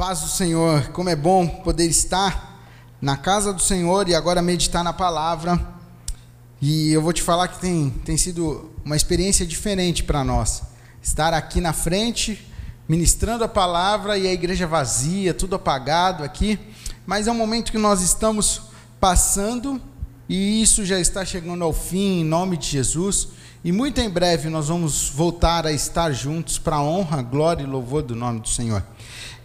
Paz do Senhor, como é bom poder estar na casa do Senhor e agora meditar na palavra. E eu vou te falar que tem, tem sido uma experiência diferente para nós. Estar aqui na frente, ministrando a palavra e a igreja vazia, tudo apagado aqui. Mas é um momento que nós estamos passando e isso já está chegando ao fim, em nome de Jesus. E muito em breve nós vamos voltar a estar juntos para a honra, glória e louvor do nome do Senhor.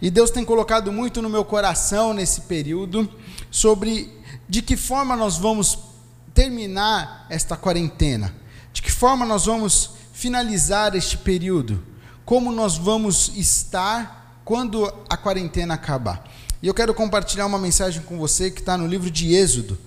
E Deus tem colocado muito no meu coração nesse período sobre de que forma nós vamos terminar esta quarentena, de que forma nós vamos finalizar este período, como nós vamos estar quando a quarentena acabar. E eu quero compartilhar uma mensagem com você que está no livro de Êxodo.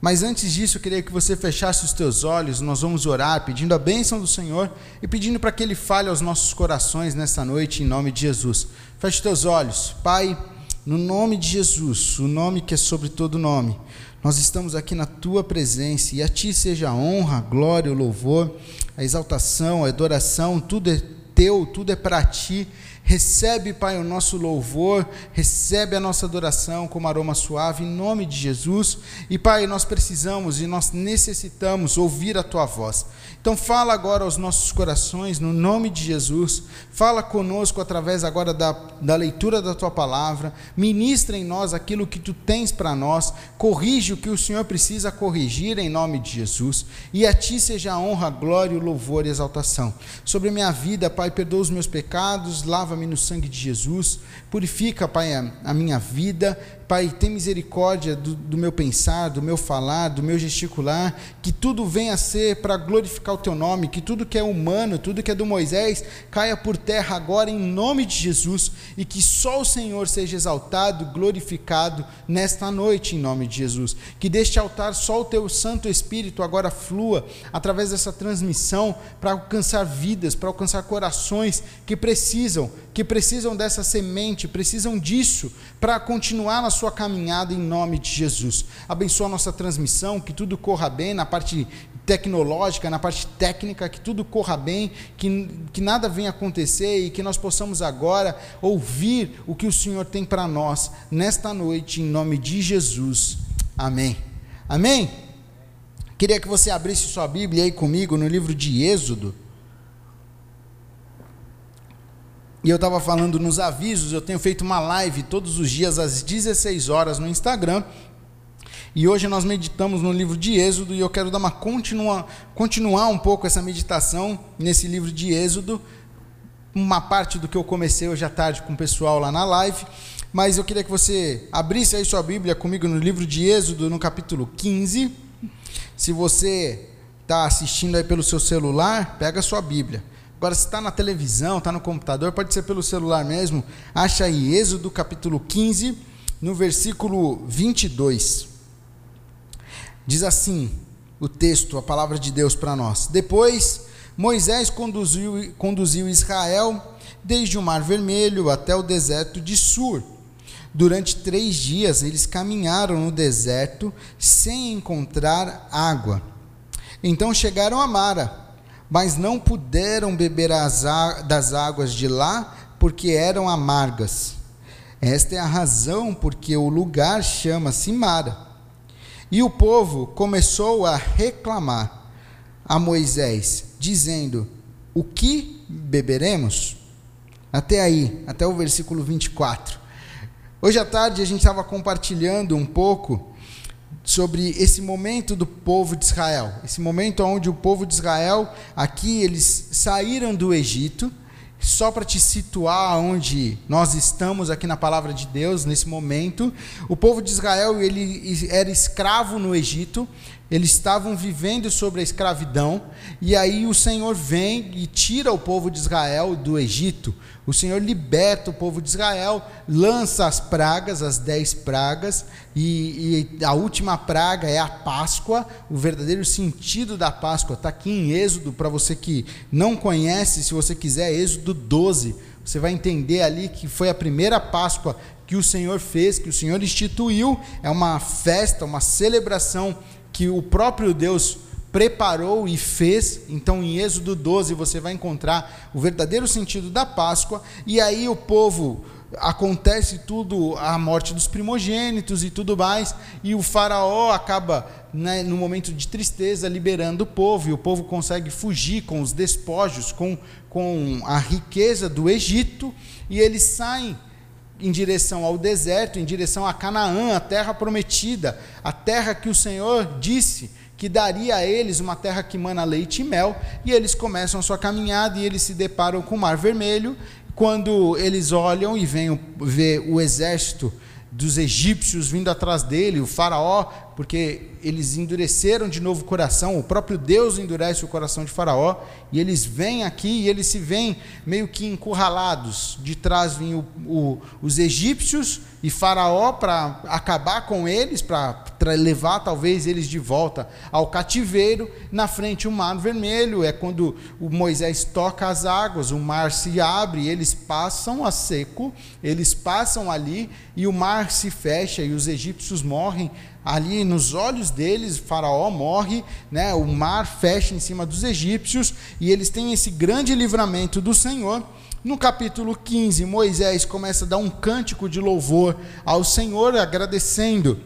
Mas antes disso, eu queria que você fechasse os teus olhos, nós vamos orar pedindo a bênção do Senhor e pedindo para que Ele fale aos nossos corações nesta noite, em nome de Jesus. Feche os teus olhos. Pai, no nome de Jesus, o nome que é sobre todo nome, nós estamos aqui na Tua presença e a Ti seja a honra, a glória, o louvor, a exaltação, a adoração, tudo é Teu, tudo é para Ti Recebe, Pai, o nosso louvor, recebe a nossa adoração como aroma suave, em nome de Jesus. E, Pai, nós precisamos e nós necessitamos ouvir a Tua voz. Então, fala agora aos nossos corações, no nome de Jesus. Fala conosco através agora da, da leitura da Tua palavra. Ministra em nós aquilo que Tu tens para nós. Corrige o que o Senhor precisa corrigir, em nome de Jesus. E a Ti seja a honra, glória, o louvor e exaltação. Sobre minha vida, Pai, perdoa os meus pecados, lava no sangue de Jesus, purifica, Pai, a, a minha vida, Pai, tem misericórdia do, do, meu pensar, do meu falar, do meu gesticular, que tudo venha a ser para glorificar o Teu nome, que tudo que é humano, tudo que é do Moisés, caia por terra agora em nome de Jesus, e que só o Senhor seja exaltado, glorificado nesta noite em nome de Jesus. Que deste altar só o Teu Santo Espírito agora flua através dessa transmissão para alcançar vidas, para alcançar corações que precisam, que precisam dessa semente, precisam disso para continuar na sua sua caminhada em nome de Jesus. Abençoa a nossa transmissão, que tudo corra bem na parte tecnológica, na parte técnica, que tudo corra bem, que, que nada venha acontecer e que nós possamos agora ouvir o que o Senhor tem para nós nesta noite, em nome de Jesus. Amém. Amém? Queria que você abrisse sua Bíblia aí comigo no livro de Êxodo. E eu estava falando nos avisos, eu tenho feito uma live todos os dias às 16 horas no Instagram. E hoje nós meditamos no livro de Êxodo e eu quero dar uma continua, continuar um pouco essa meditação nesse livro de Êxodo. Uma parte do que eu comecei hoje à tarde com o pessoal lá na live, mas eu queria que você abrisse aí sua Bíblia comigo no livro de Êxodo, no capítulo 15. Se você está assistindo aí pelo seu celular, pega a sua Bíblia. Agora, se está na televisão, está no computador, pode ser pelo celular mesmo. Acha aí Êxodo capítulo 15, no versículo 22. Diz assim o texto, a palavra de Deus para nós. Depois, Moisés conduziu, conduziu Israel desde o Mar Vermelho até o deserto de Sur. Durante três dias eles caminharam no deserto sem encontrar água. Então chegaram a Mara mas não puderam beber das águas de lá, porque eram amargas. Esta é a razão porque o lugar chama-se Mara. E o povo começou a reclamar a Moisés, dizendo: O que beberemos? Até aí, até o versículo 24. Hoje à tarde a gente estava compartilhando um pouco sobre esse momento do povo de Israel, esse momento onde o povo de Israel, aqui eles saíram do Egito, só para te situar onde nós estamos aqui na palavra de Deus nesse momento, o povo de Israel ele era escravo no Egito, eles estavam vivendo sobre a escravidão, e aí o Senhor vem e tira o povo de Israel do Egito. O Senhor liberta o povo de Israel, lança as pragas, as dez pragas, e, e a última praga é a Páscoa. O verdadeiro sentido da Páscoa está aqui em Êxodo, para você que não conhece, se você quiser, Êxodo 12. Você vai entender ali que foi a primeira Páscoa que o Senhor fez, que o Senhor instituiu. É uma festa, uma celebração que o próprio Deus preparou e fez. Então, em Êxodo 12, você vai encontrar o verdadeiro sentido da Páscoa. E aí, o povo acontece tudo, a morte dos primogênitos e tudo mais, e o faraó acaba, né, no momento de tristeza, liberando o povo, e o povo consegue fugir com os despojos, com, com a riqueza do Egito, e eles saem em direção ao deserto, em direção a Canaã, a terra prometida, a terra que o Senhor disse que daria a eles uma terra que mana leite e mel, e eles começam a sua caminhada e eles se deparam com o Mar Vermelho, quando eles olham e veem ver o exército dos egípcios vindo atrás dele, o faraó, porque eles endureceram de novo o coração, o próprio Deus endurece o coração de faraó, e eles vêm aqui e eles se veem meio que encurralados. De trás vêm o, o, os egípcios e faraó para acabar com eles, para levar talvez eles de volta ao cativeiro. Na frente o mar vermelho, é quando Moisés toca as águas, o mar se abre, eles passam a seco, eles passam ali e o mar se fecha e os egípcios morrem ali nos olhos deles, Faraó morre, né, o mar fecha em cima dos egípcios e eles têm esse grande livramento do Senhor. No capítulo 15, Moisés começa a dar um cântico de louvor ao Senhor, agradecendo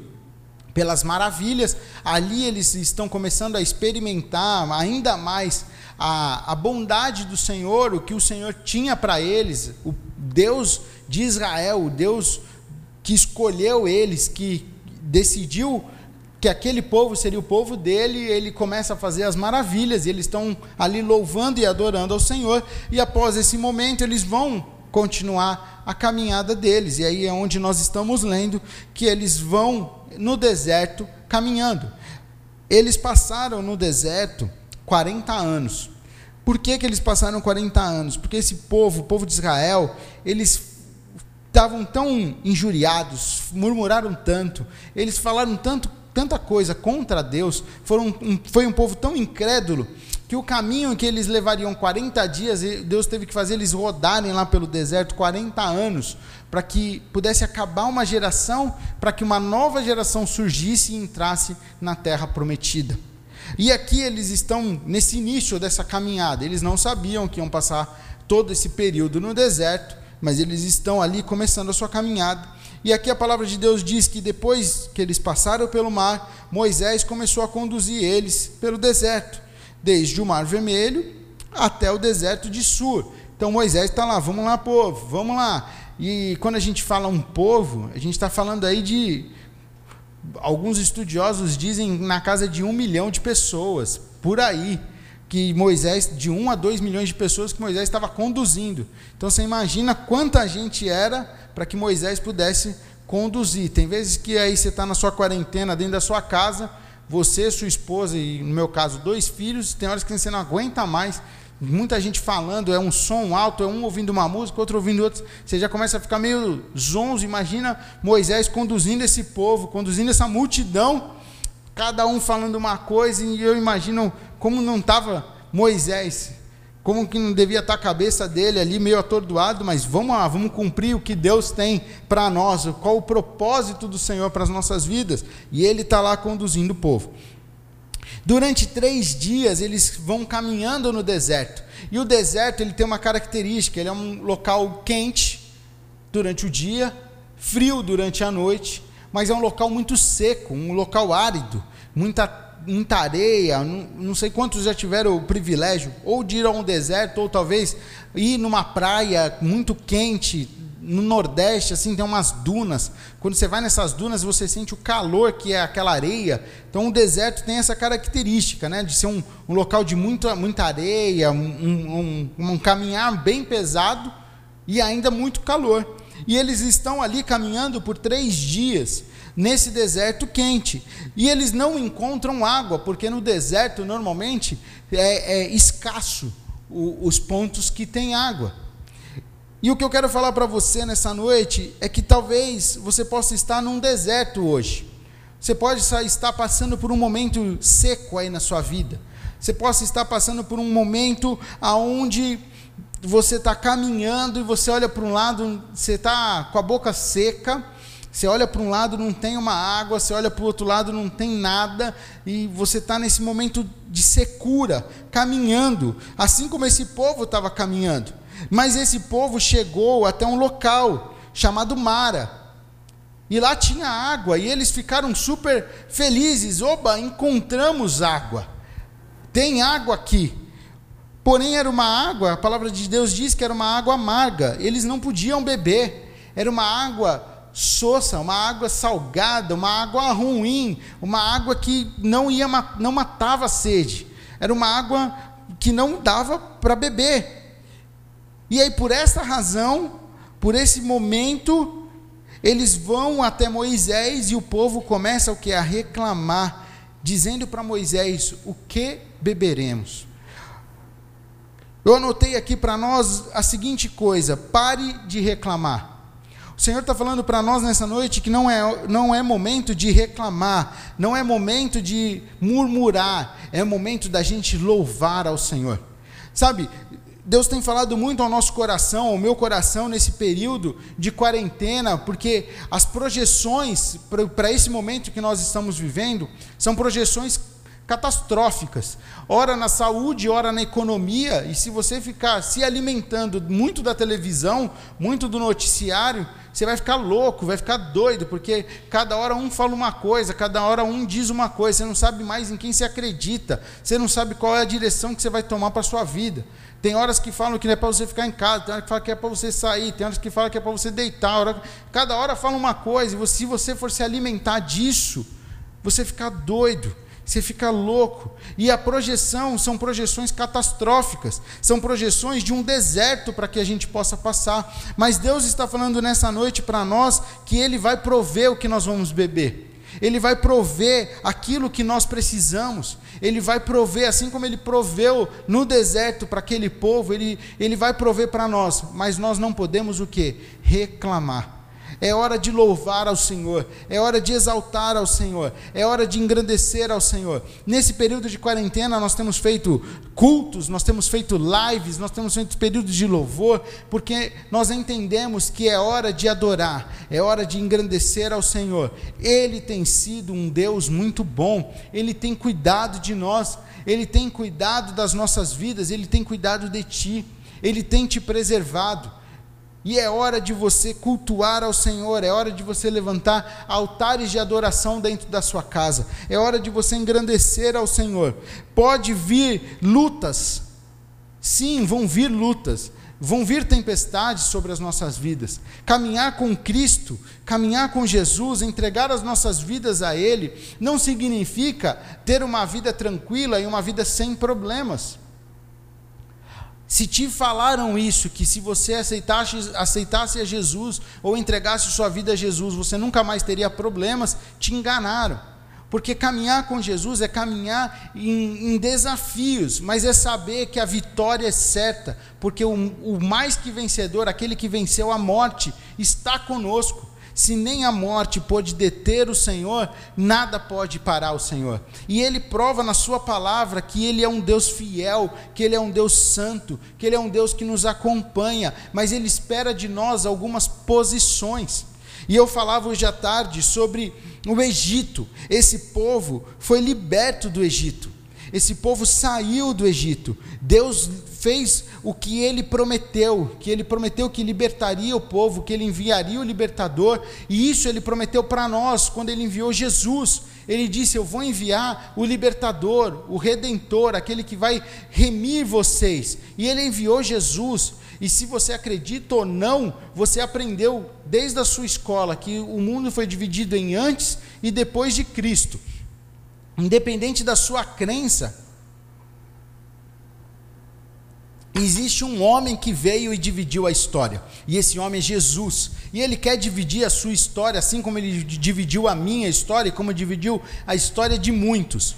pelas maravilhas. Ali eles estão começando a experimentar ainda mais a, a bondade do Senhor, o que o Senhor tinha para eles, o Deus de Israel, o Deus que escolheu eles, que decidiu que aquele povo seria o povo dele, ele começa a fazer as maravilhas, e eles estão ali louvando e adorando ao Senhor, e após esse momento eles vão continuar a caminhada deles, e aí é onde nós estamos lendo que eles vão no deserto caminhando. Eles passaram no deserto 40 anos. Por que, que eles passaram 40 anos? Porque esse povo, o povo de Israel, eles estavam tão injuriados, murmuraram tanto, eles falaram tanto, tanta coisa contra Deus, foram um, foi um povo tão incrédulo que o caminho que eles levariam 40 dias, Deus teve que fazer eles rodarem lá pelo deserto 40 anos, para que pudesse acabar uma geração, para que uma nova geração surgisse e entrasse na terra prometida. E aqui eles estão nesse início dessa caminhada, eles não sabiam que iam passar todo esse período no deserto, mas eles estão ali começando a sua caminhada. E aqui a palavra de Deus diz que depois que eles passaram pelo mar, Moisés começou a conduzir eles pelo deserto, desde o Mar Vermelho até o deserto de Sur. Então Moisés está lá, vamos lá, povo, vamos lá. E quando a gente fala um povo, a gente está falando aí de. Alguns estudiosos dizem na casa de um milhão de pessoas, por aí que Moisés, de 1 a 2 milhões de pessoas que Moisés estava conduzindo. Então você imagina quanta gente era para que Moisés pudesse conduzir. Tem vezes que aí você está na sua quarentena, dentro da sua casa, você, sua esposa e, no meu caso, dois filhos, tem horas que você não aguenta mais. Muita gente falando, é um som alto, é um ouvindo uma música, outro ouvindo outro. Você já começa a ficar meio zonzo. Imagina Moisés conduzindo esse povo, conduzindo essa multidão, cada um falando uma coisa, e eu imagino como não estava Moisés, como que não devia estar tá a cabeça dele ali meio atordoado, mas vamos lá, vamos cumprir o que Deus tem para nós, qual o propósito do Senhor para as nossas vidas, e ele está lá conduzindo o povo. Durante três dias eles vão caminhando no deserto, e o deserto ele tem uma característica, ele é um local quente durante o dia, frio durante a noite, mas é um local muito seco, um local árido, muita muita areia, não, não sei quantos já tiveram o privilégio ou de ir a um deserto, ou talvez ir numa praia muito quente, no Nordeste, assim, tem umas dunas. Quando você vai nessas dunas, você sente o calor que é aquela areia. Então, o deserto tem essa característica, né, de ser um, um local de muita, muita areia, um, um, um caminhar bem pesado e ainda muito calor. E eles estão ali caminhando por três dias nesse deserto quente. E eles não encontram água, porque no deserto normalmente é, é escasso o, os pontos que tem água. E o que eu quero falar para você nessa noite é que talvez você possa estar num deserto hoje. Você pode estar passando por um momento seco aí na sua vida. Você possa estar passando por um momento aonde você está caminhando e você olha para um lado, você está com a boca seca, você olha para um lado, não tem uma água, você olha para o outro lado, não tem nada, e você está nesse momento de secura, caminhando, assim como esse povo estava caminhando. Mas esse povo chegou até um local chamado Mara. E lá tinha água, e eles ficaram super felizes. Oba, encontramos água. Tem água aqui. Porém, era uma água, a palavra de Deus diz que era uma água amarga. Eles não podiam beber. Era uma água soça, uma água salgada, uma água ruim, uma água que não ia não matava a sede. Era uma água que não dava para beber. E aí por essa razão, por esse momento, eles vão até Moisés e o povo começa o que a reclamar, dizendo para Moisés: "O que beberemos?" Eu anotei aqui para nós a seguinte coisa: pare de reclamar. O Senhor está falando para nós nessa noite que não é, não é momento de reclamar, não é momento de murmurar, é momento da gente louvar ao Senhor. Sabe, Deus tem falado muito ao nosso coração, ao meu coração, nesse período de quarentena, porque as projeções para esse momento que nós estamos vivendo são projeções catastróficas, ora na saúde, ora na economia, e se você ficar se alimentando muito da televisão, muito do noticiário, você vai ficar louco, vai ficar doido, porque cada hora um fala uma coisa, cada hora um diz uma coisa, você não sabe mais em quem se acredita, você não sabe qual é a direção que você vai tomar para a sua vida. Tem horas que falam que não é para você ficar em casa, tem horas que falam que é para você sair, tem horas que falam que é para você deitar, hora... cada hora fala uma coisa, e se você for se alimentar disso, você fica doido você fica louco. E a projeção são projeções catastróficas, são projeções de um deserto para que a gente possa passar. Mas Deus está falando nessa noite para nós que Ele vai prover o que nós vamos beber. Ele vai prover aquilo que nós precisamos. Ele vai prover, assim como ele proveu no deserto para aquele povo, ele, ele vai prover para nós. Mas nós não podemos o que? Reclamar. É hora de louvar ao Senhor, é hora de exaltar ao Senhor, é hora de engrandecer ao Senhor. Nesse período de quarentena, nós temos feito cultos, nós temos feito lives, nós temos feito períodos de louvor, porque nós entendemos que é hora de adorar, é hora de engrandecer ao Senhor. Ele tem sido um Deus muito bom, ele tem cuidado de nós, ele tem cuidado das nossas vidas, ele tem cuidado de ti, ele tem te preservado. E é hora de você cultuar ao Senhor, é hora de você levantar altares de adoração dentro da sua casa, é hora de você engrandecer ao Senhor. Pode vir lutas, sim, vão vir lutas, vão vir tempestades sobre as nossas vidas. Caminhar com Cristo, caminhar com Jesus, entregar as nossas vidas a Ele, não significa ter uma vida tranquila e uma vida sem problemas. Se te falaram isso, que se você aceitasse, aceitasse a Jesus ou entregasse sua vida a Jesus, você nunca mais teria problemas, te enganaram. Porque caminhar com Jesus é caminhar em, em desafios, mas é saber que a vitória é certa, porque o, o mais que vencedor, aquele que venceu a morte, está conosco. Se nem a morte pôde deter o Senhor, nada pode parar o Senhor. E ele prova na sua palavra que ele é um Deus fiel, que ele é um Deus santo, que ele é um Deus que nos acompanha, mas ele espera de nós algumas posições. E eu falava hoje à tarde sobre o Egito. Esse povo foi liberto do Egito. Esse povo saiu do Egito. Deus fez o que ele prometeu, que ele prometeu que libertaria o povo, que ele enviaria o libertador, e isso ele prometeu para nós quando ele enviou Jesus. Ele disse: Eu vou enviar o libertador, o redentor, aquele que vai remir vocês. E ele enviou Jesus. E se você acredita ou não, você aprendeu desde a sua escola que o mundo foi dividido em antes e depois de Cristo independente da sua crença, existe um homem que veio e dividiu a história, e esse homem é Jesus, e ele quer dividir a sua história, assim como ele dividiu a minha história, e como dividiu a história de muitos.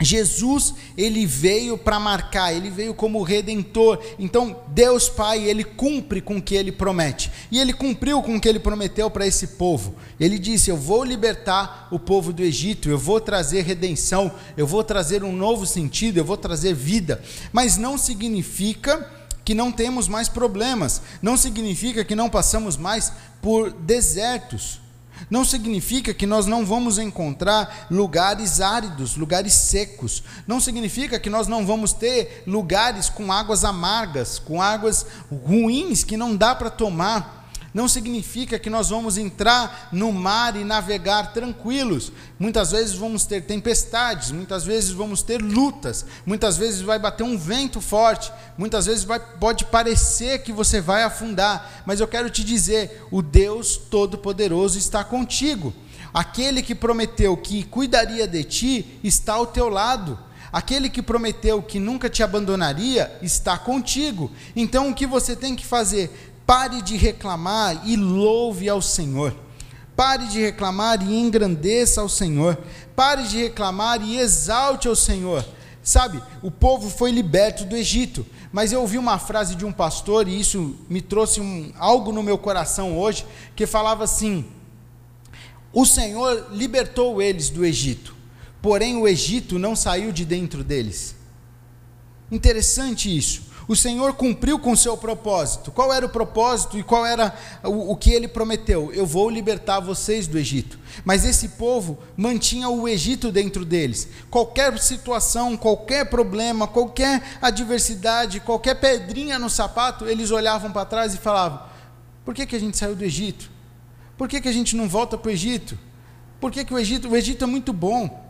Jesus, ele veio para marcar, ele veio como redentor. Então, Deus Pai, ele cumpre com o que ele promete. E ele cumpriu com o que ele prometeu para esse povo. Ele disse: Eu vou libertar o povo do Egito, eu vou trazer redenção, eu vou trazer um novo sentido, eu vou trazer vida. Mas não significa que não temos mais problemas, não significa que não passamos mais por desertos. Não significa que nós não vamos encontrar lugares áridos, lugares secos. Não significa que nós não vamos ter lugares com águas amargas, com águas ruins que não dá para tomar. Não significa que nós vamos entrar no mar e navegar tranquilos. Muitas vezes vamos ter tempestades, muitas vezes vamos ter lutas, muitas vezes vai bater um vento forte, muitas vezes vai, pode parecer que você vai afundar, mas eu quero te dizer: o Deus Todo-Poderoso está contigo. Aquele que prometeu que cuidaria de ti está ao teu lado. Aquele que prometeu que nunca te abandonaria está contigo. Então o que você tem que fazer? Pare de reclamar e louve ao Senhor. Pare de reclamar e engrandeça ao Senhor. Pare de reclamar e exalte ao Senhor. Sabe, o povo foi liberto do Egito, mas eu ouvi uma frase de um pastor e isso me trouxe um, algo no meu coração hoje, que falava assim: O Senhor libertou eles do Egito, porém o Egito não saiu de dentro deles. Interessante isso. O Senhor cumpriu com o seu propósito. Qual era o propósito e qual era o, o, que ele prometeu? Eu vou libertar vocês do Egito. Mas esse povo mantinha o Egito dentro deles. Qualquer situação, qualquer problema, qualquer adversidade, qualquer pedrinha no sapato, eles olhavam para trás e falavam: por que, que a gente saiu do Egito? Por que, que a gente não volta para o Egito? Por que, que o Egito? O Egito é muito bom.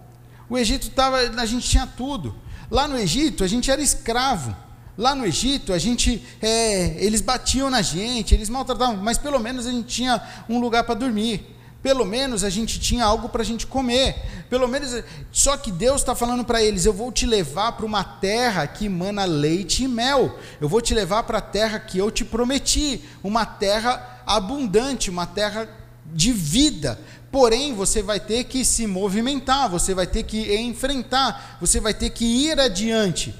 O Egito estava, a gente tinha tudo. Lá no Egito a gente era escravo. Lá no Egito a gente, é, eles batiam na gente, eles maltratavam, mas pelo menos a gente tinha um lugar para dormir. Pelo menos a gente tinha algo para a gente comer. Pelo menos, só que Deus está falando para eles: eu vou te levar para uma terra que emana leite e mel. Eu vou te levar para a terra que eu te prometi, uma terra abundante, uma terra de vida. Porém, você vai ter que se movimentar, você vai ter que enfrentar, você vai ter que ir adiante.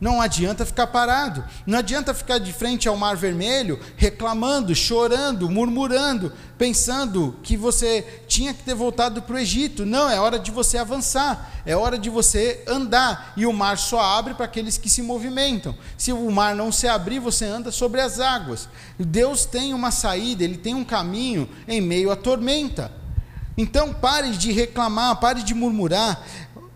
Não adianta ficar parado, não adianta ficar de frente ao Mar Vermelho reclamando, chorando, murmurando, pensando que você tinha que ter voltado para o Egito. Não, é hora de você avançar, é hora de você andar. E o mar só abre para aqueles que se movimentam. Se o mar não se abrir, você anda sobre as águas. Deus tem uma saída, ele tem um caminho em meio à tormenta. Então pare de reclamar, pare de murmurar.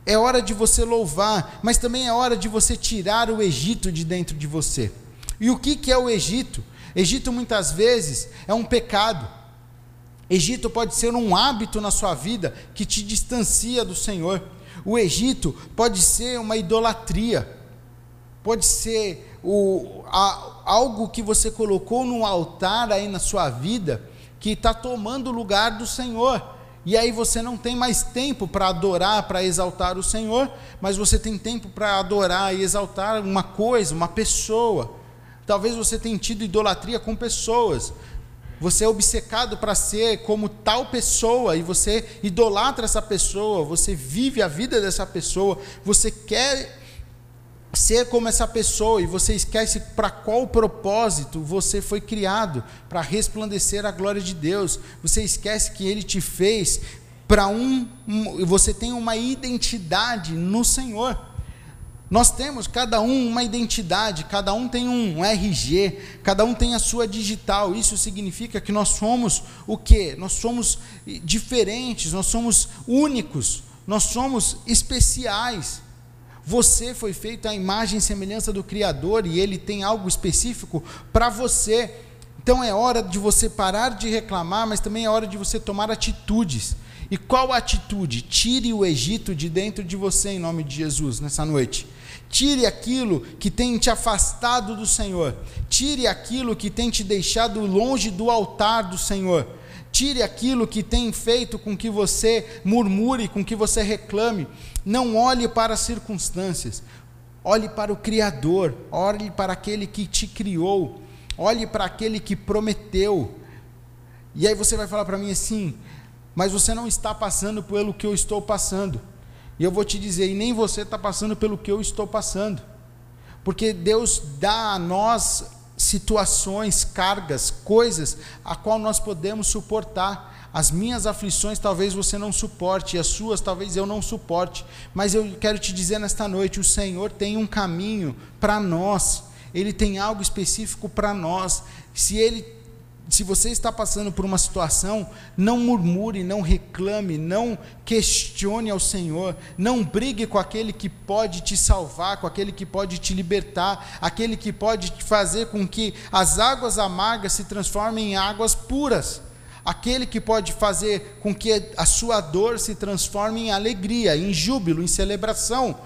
É hora de você louvar, mas também é hora de você tirar o Egito de dentro de você. E o que, que é o Egito? Egito muitas vezes é um pecado. Egito pode ser um hábito na sua vida que te distancia do Senhor. O Egito pode ser uma idolatria, pode ser o, a, algo que você colocou no altar aí na sua vida que está tomando o lugar do Senhor. E aí você não tem mais tempo para adorar, para exaltar o Senhor, mas você tem tempo para adorar e exaltar uma coisa, uma pessoa. Talvez você tenha tido idolatria com pessoas. Você é obcecado para ser como tal pessoa e você idolatra essa pessoa, você vive a vida dessa pessoa, você quer ser como essa pessoa e você esquece para qual propósito você foi criado para resplandecer a glória de Deus. Você esquece que Ele te fez para um, um, você tem uma identidade no Senhor. Nós temos cada um uma identidade, cada um tem um RG, cada um tem a sua digital. Isso significa que nós somos o quê? Nós somos diferentes, nós somos únicos, nós somos especiais. Você foi feito à imagem e semelhança do Criador e ele tem algo específico para você. Então é hora de você parar de reclamar, mas também é hora de você tomar atitudes. E qual atitude? Tire o Egito de dentro de você em nome de Jesus nessa noite. Tire aquilo que tem te afastado do Senhor. Tire aquilo que tem te deixado longe do altar do Senhor. Tire aquilo que tem feito com que você murmure, com que você reclame. Não olhe para as circunstâncias. Olhe para o Criador. Olhe para aquele que te criou. Olhe para aquele que prometeu. E aí você vai falar para mim assim: mas você não está passando pelo que eu estou passando. E eu vou te dizer, e nem você está passando pelo que eu estou passando. Porque Deus dá a nós situações, cargas, coisas a qual nós podemos suportar. As minhas aflições talvez você não suporte, as suas talvez eu não suporte, mas eu quero te dizer nesta noite: o Senhor tem um caminho para nós, Ele tem algo específico para nós. Se Ele se você está passando por uma situação, não murmure, não reclame, não questione ao Senhor, não brigue com aquele que pode te salvar, com aquele que pode te libertar, aquele que pode fazer com que as águas amargas se transformem em águas puras, aquele que pode fazer com que a sua dor se transforme em alegria, em júbilo, em celebração.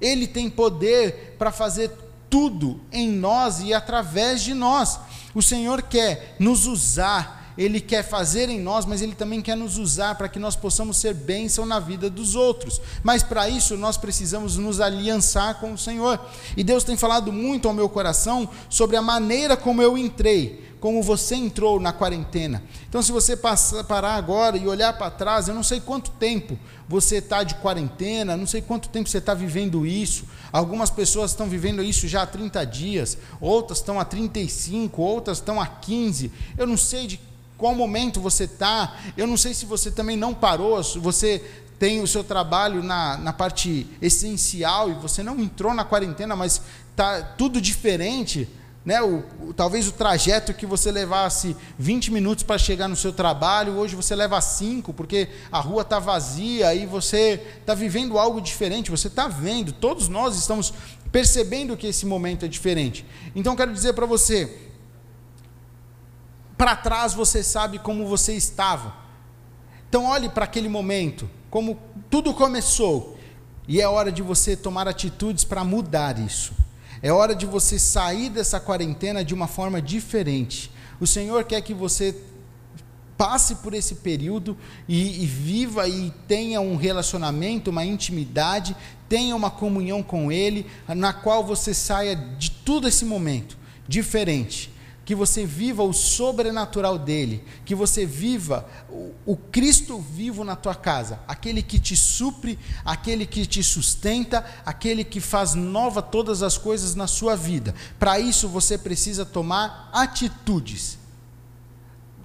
Ele tem poder para fazer tudo em nós e através de nós. O Senhor quer nos usar, Ele quer fazer em nós, mas Ele também quer nos usar para que nós possamos ser bênção na vida dos outros. Mas para isso nós precisamos nos aliançar com o Senhor. E Deus tem falado muito ao meu coração sobre a maneira como eu entrei como você entrou na quarentena. Então, se você passar, parar agora e olhar para trás, eu não sei quanto tempo você está de quarentena, não sei quanto tempo você está vivendo isso. Algumas pessoas estão vivendo isso já há 30 dias, outras estão há 35, outras estão há 15. Eu não sei de qual momento você está, eu não sei se você também não parou, você tem o seu trabalho na, na parte essencial e você não entrou na quarentena, mas está tudo diferente né, o, o, talvez o trajeto que você levasse 20 minutos para chegar no seu trabalho, hoje você leva 5, porque a rua está vazia e você está vivendo algo diferente, você está vendo, todos nós estamos percebendo que esse momento é diferente. Então quero dizer para você, para trás você sabe como você estava. Então olhe para aquele momento, como tudo começou, e é hora de você tomar atitudes para mudar isso. É hora de você sair dessa quarentena de uma forma diferente. O Senhor quer que você passe por esse período e, e, viva e tenha um relacionamento, uma intimidade, tenha uma comunhão com Ele, na qual você saia de todo esse momento diferente que você viva o sobrenatural dele, que você viva o, o, Cristo vivo na tua casa, aquele que te supre, aquele que te sustenta, aquele que faz nova todas as coisas na sua vida. Para isso você precisa tomar atitudes.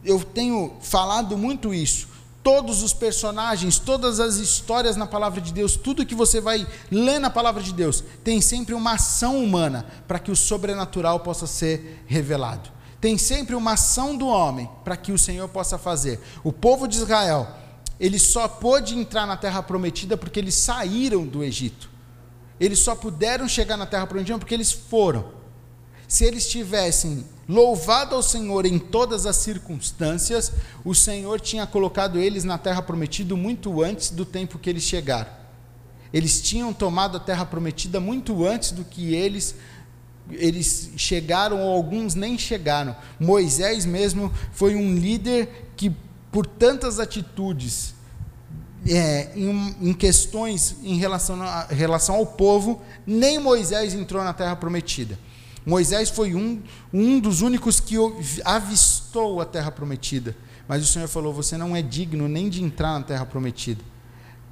Eu tenho falado muito isso todos os personagens, todas as histórias na palavra de Deus, tudo que você vai ler na palavra de Deus, tem sempre uma ação humana para que o sobrenatural possa ser revelado. Tem sempre uma ação do homem para que o Senhor possa fazer. O povo de Israel, ele só pôde entrar na terra prometida porque eles saíram do Egito. Eles só puderam chegar na terra prometida porque eles foram. Se eles tivessem louvado ao Senhor em todas as circunstâncias, o Senhor tinha colocado eles na terra prometida muito antes do tempo que eles chegaram. Eles tinham tomado a terra prometida muito antes do que eles eles chegaram ou alguns nem chegaram. Moisés mesmo foi um líder que por tantas atitudes é, em, em, questões em relação, a, relação ao povo, nem Moisés entrou na terra prometida. Moisés foi um, um dos únicos que avistou a terra prometida. Mas o Senhor falou: Você não é digno nem de entrar na terra prometida.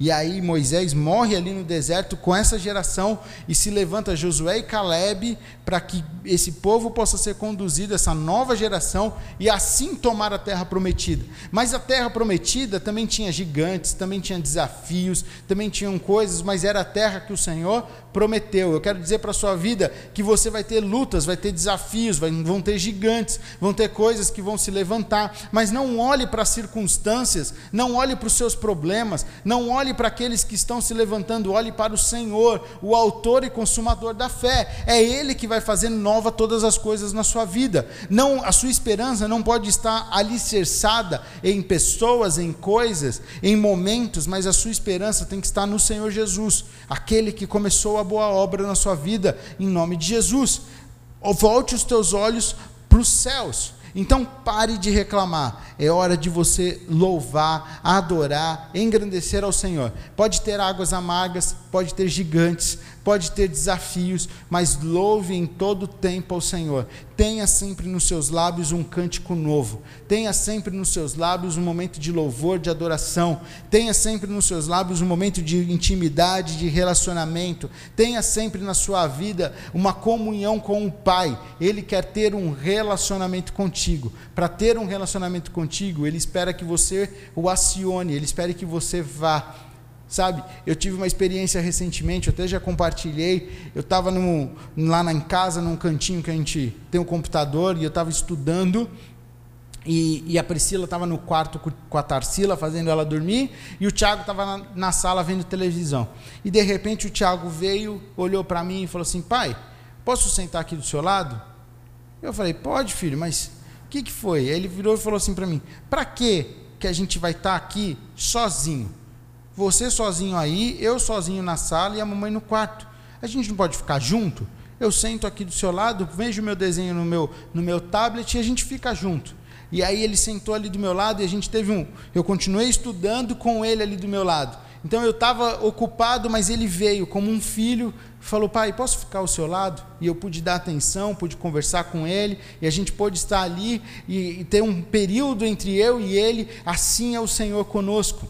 E aí Moisés morre ali no deserto com essa geração e se levanta Josué e Caleb para que esse povo possa ser conduzido, essa nova geração, e assim tomar a terra prometida. Mas a terra prometida também tinha gigantes, também tinha desafios, também tinham coisas, mas era a terra que o Senhor prometeu. Eu quero dizer para a sua vida que você vai ter lutas, vai ter desafios, vão ter gigantes, vão ter coisas que vão se levantar, mas não olhe para as circunstâncias, não olhe para os seus problemas, não olhe para aqueles que estão se levantando, olhe para o Senhor, o autor e consumador da fé. É Ele que vai fazer nova todas as coisas na sua vida. Não, a sua esperança não pode estar alicerçada em pessoas, em coisas, em momentos, mas a sua esperança tem que estar no Senhor Jesus, aquele que começou a boa obra na sua vida, em nome de Jesus. Volte os teus olhos para os céus. Então pare de reclamar. É hora de você louvar, adorar, engrandecer ao Senhor. Pode ter águas amargas, pode ter gigantes, pode ter desafios, mas louve em todo tempo ao Senhor. Tenha sempre nos seus lábios um cântico novo. Tenha sempre nos seus lábios um momento de louvor, de adoração. Tenha sempre nos seus lábios um momento de intimidade, de relacionamento. Tenha sempre na sua vida uma comunhão com o Pai. Ele quer ter um relacionamento contigo. Para ter um relacionamento contigo, ele espera que você o acione, ele espera que você vá Sabe, eu tive uma experiência recentemente, eu até já compartilhei. Eu estava lá na, em casa, num cantinho que a gente tem um computador, e eu estava estudando. e, e, a Priscila estava no quarto com a Tarsila, fazendo ela dormir, e o Tiago estava na, na, sala vendo televisão. E de repente o Tiago veio, olhou para mim e falou assim: Pai, posso sentar aqui do seu lado? Eu falei: Pode, filho, mas o que, que foi? Aí ele virou e falou assim para mim: Para que que a gente vai estar tá aqui sozinho? Você sozinho aí, eu sozinho na sala e a mamãe no quarto. A gente não pode ficar junto? Eu sento aqui do seu lado, vejo meu desenho no meu, no meu tablet e a gente fica junto. E aí ele sentou ali do meu lado e a gente teve um. Eu continuei estudando com ele ali do meu lado. Então eu estava ocupado, mas ele veio como um filho, falou: Pai, posso ficar ao seu lado? E eu pude dar atenção, pude conversar com ele, e a gente pôde estar ali e, e ter um período entre eu e ele. Assim é o Senhor conosco.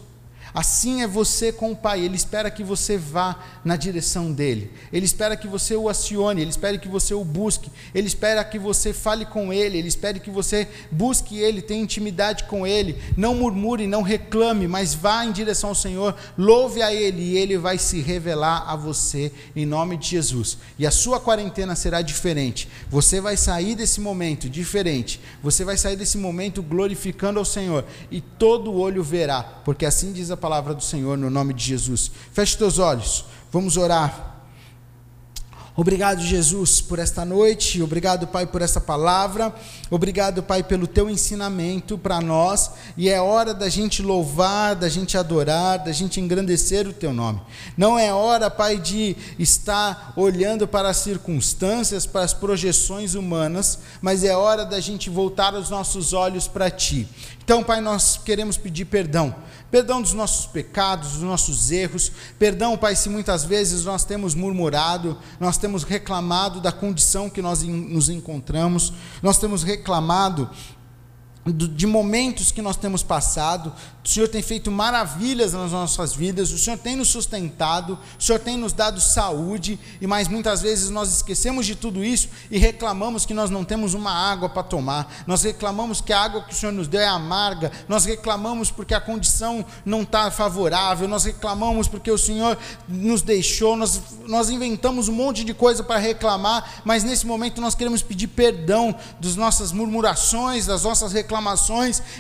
Assim é você com o Pai. Ele espera que você vá na direção dele. Ele espera que você o acione. Ele espera que você o busque. Ele espera que você fale com ele. Ele espera que você busque ele, tenha intimidade com ele. Não murmure, não reclame, mas vá em direção ao Senhor. Louve a ele e ele vai se revelar a você em nome de Jesus. E a sua quarentena será diferente. Você vai sair desse momento diferente. Você vai sair desse momento glorificando ao Senhor e todo olho verá, porque assim diz a palavra do Senhor no nome de Jesus. Feche teus olhos, vamos orar. Obrigado, Jesus, por esta noite. Obrigado, Pai, por essa palavra. Obrigado, Pai, pelo teu ensinamento para nós. E é hora da gente louvar, da gente adorar, da gente engrandecer o teu nome. Não é hora, Pai, de estar olhando para as circunstâncias, para as projeções humanas, mas é hora da gente voltar os nossos olhos para ti. Então, Pai, nós queremos pedir perdão. Perdão dos nossos pecados, dos nossos erros, perdão, Pai, se muitas vezes nós temos murmurado, nós temos reclamado da condição que nós nos encontramos, nós temos reclamado de momentos que nós temos passado, o Senhor tem feito maravilhas nas nossas vidas, o Senhor tem nos sustentado, o Senhor tem nos dado saúde, e mais muitas vezes nós esquecemos de tudo isso e reclamamos que nós não temos uma água para tomar, nós reclamamos que a água que o Senhor nos deu é amarga, nós reclamamos porque a condição não está favorável, nós reclamamos porque o Senhor nos deixou, nós, nós inventamos um monte de coisa para reclamar, mas nesse momento nós queremos pedir perdão das nossas murmurações, das nossas reclamações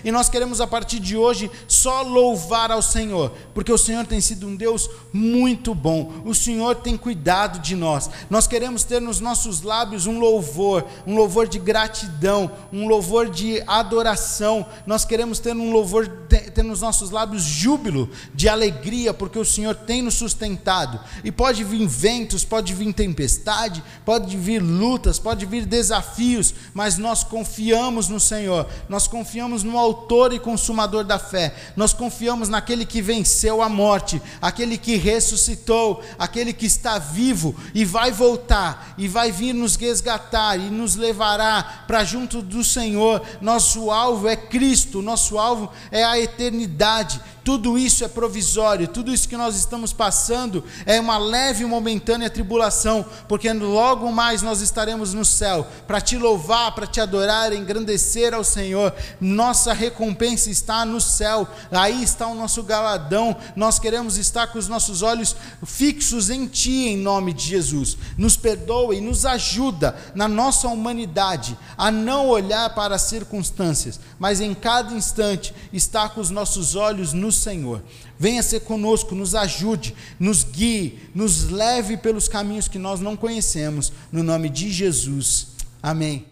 e nós queremos a partir de hoje só louvar ao Senhor, porque o Senhor tem sido um Deus muito bom, o Senhor tem cuidado de nós. Nós queremos ter nos nossos lábios um louvor, um louvor de gratidão, um louvor de adoração. Nós queremos ter um louvor, ter nos nossos lábios júbilo, de alegria, porque o Senhor tem nos sustentado. E pode vir ventos, pode vir tempestade, pode vir lutas, pode vir desafios, mas nós confiamos no Senhor. Nós nós confiamos no Autor e Consumador da fé, nós confiamos naquele que venceu a morte, aquele que ressuscitou, aquele que está vivo e vai voltar e vai vir nos resgatar e nos levará para junto do Senhor. Nosso alvo é Cristo, nosso alvo é a eternidade. Tudo isso é provisório, tudo isso que nós estamos passando é uma leve e momentânea tribulação, porque logo mais nós estaremos no céu para te louvar, para te adorar, engrandecer ao Senhor. Nossa recompensa está no céu, aí está o nosso galadão. Nós queremos estar com os nossos olhos fixos em Ti, em nome de Jesus. Nos perdoa e nos ajuda na nossa humanidade a não olhar para as circunstâncias, mas em cada instante estar com os nossos olhos no Senhor. Venha ser conosco, nos ajude, nos guie, nos leve pelos caminhos que nós não conhecemos, no nome de Jesus. Amém.